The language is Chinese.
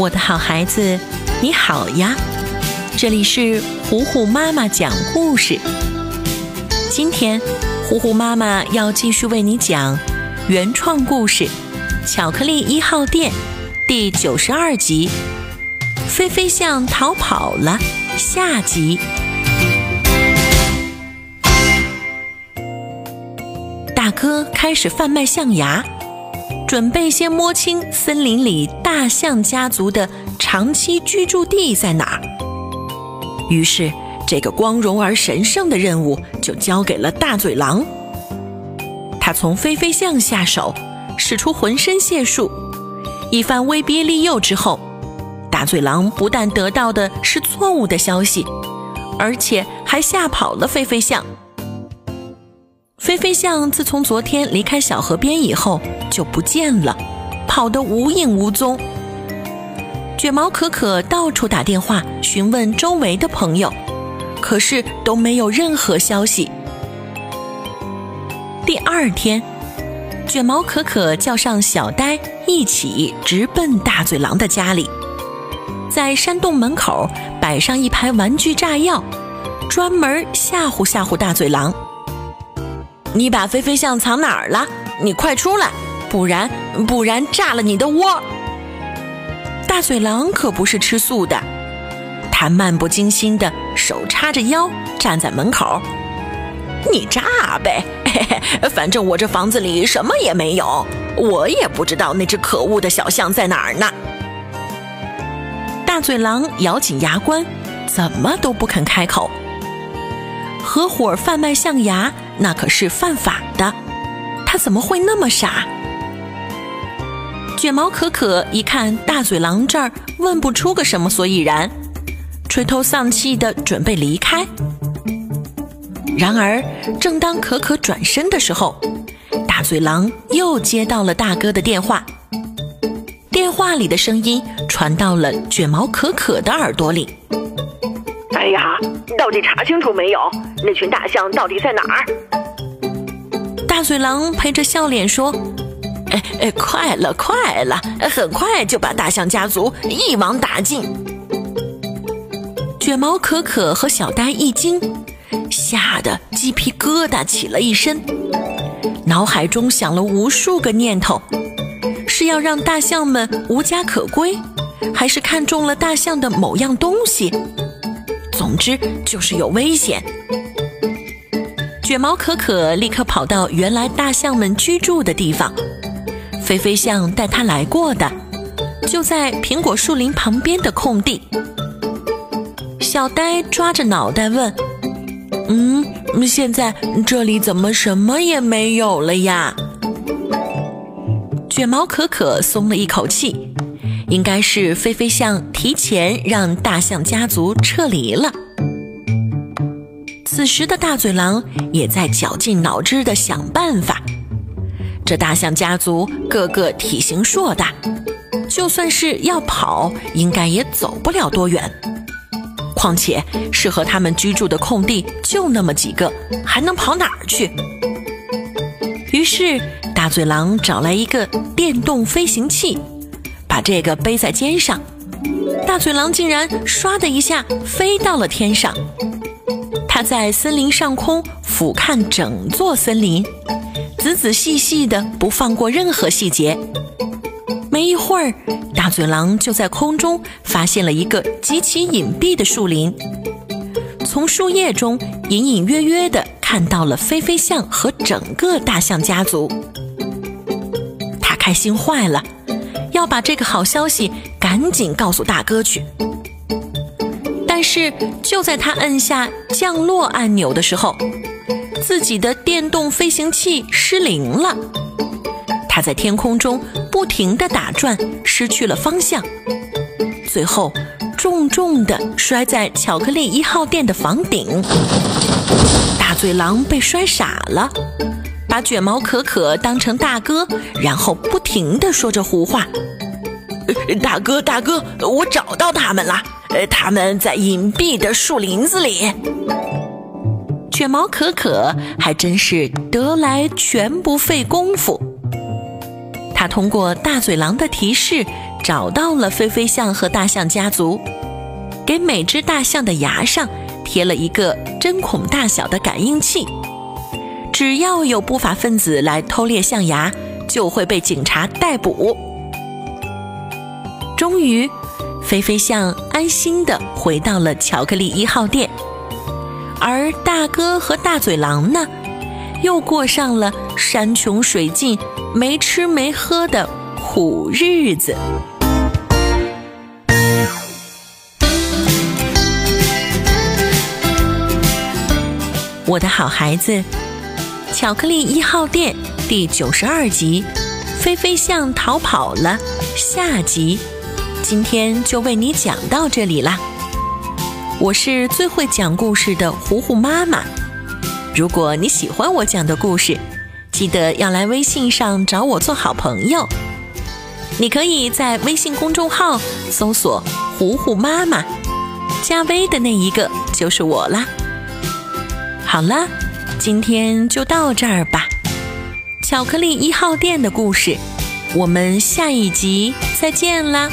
我的好孩子，你好呀！这里是虎虎妈妈讲故事。今天，虎虎妈妈要继续为你讲原创故事《巧克力一号店》第九十二集《菲菲象逃跑了》下集。大哥开始贩卖象牙。准备先摸清森林里大象家族的长期居住地在哪儿。于是，这个光荣而神圣的任务就交给了大嘴狼。他从菲菲象下手，使出浑身解数，一番威逼利诱之后，大嘴狼不但得到的是错误的消息，而且还吓跑了菲菲象。菲菲象自从昨天离开小河边以后就不见了，跑得无影无踪。卷毛可可到处打电话询问周围的朋友，可是都没有任何消息。第二天，卷毛可可叫上小呆一起直奔大嘴狼的家里，在山洞门口摆上一排玩具炸药，专门吓唬吓唬大嘴狼。你把飞飞象藏哪儿了？你快出来，不然不然炸了你的窝！大嘴狼可不是吃素的，他漫不经心的手叉着腰站在门口。你炸呗，反正我这房子里什么也没有，我也不知道那只可恶的小象在哪儿呢。大嘴狼咬紧牙关，怎么都不肯开口。合伙贩卖象牙。那可是犯法的，他怎么会那么傻？卷毛可可一看大嘴狼这儿问不出个什么所以然，垂头丧气的准备离开。然而，正当可可转身的时候，大嘴狼又接到了大哥的电话。电话里的声音传到了卷毛可可的耳朵里。哎呀，到底查清楚没有？那群大象到底在哪儿？大嘴狼陪着笑脸说：“哎哎，快了，快了，很快就把大象家族一网打尽。”卷毛可可和小呆一惊，吓得鸡皮疙瘩起了一身，脑海中想了无数个念头：是要让大象们无家可归，还是看中了大象的某样东西？总之就是有危险。卷毛可可立刻跑到原来大象们居住的地方，菲菲象带他来过的，就在苹果树林旁边的空地。小呆抓着脑袋问：“嗯，现在这里怎么什么也没有了呀？”卷毛可可松了一口气。应该是菲菲象提前让大象家族撤离了。此时的大嘴狼也在绞尽脑汁地想办法。这大象家族个个体型硕大，就算是要跑，应该也走不了多远。况且适合他们居住的空地就那么几个，还能跑哪儿去？于是大嘴狼找来一个电动飞行器。把这个背在肩上，大嘴狼竟然唰的一下飞到了天上。它在森林上空俯瞰整座森林，仔仔细细的不放过任何细节。没一会儿，大嘴狼就在空中发现了一个极其隐蔽的树林，从树叶中隐隐约约的看到了菲菲象和整个大象家族。他开心坏了。要把这个好消息赶紧告诉大哥去。但是就在他按下降落按钮的时候，自己的电动飞行器失灵了。他在天空中不停地打转，失去了方向，最后重重地摔在巧克力一号店的房顶。大嘴狼被摔傻了。把卷毛可可当成大哥，然后不停地说着胡话。大哥，大哥，我找到他们了，他们在隐蔽的树林子里。卷毛可可还真是得来全不费工夫。他通过大嘴狼的提示，找到了飞飞象和大象家族，给每只大象的牙上贴了一个针孔大小的感应器，只要有不法分子来偷猎象牙，就会被警察逮捕。终于，飞飞象安心的回到了巧克力一号店，而大哥和大嘴狼呢，又过上了山穷水尽、没吃没喝的苦日子。我的好孩子，巧克力一号店第九十二集，飞飞象逃跑了，下集。今天就为你讲到这里啦！我是最会讲故事的糊糊妈妈。如果你喜欢我讲的故事，记得要来微信上找我做好朋友。你可以在微信公众号搜索“糊糊妈妈”，加微的那一个就是我啦。好了，今天就到这儿吧。巧克力一号店的故事，我们下一集再见啦！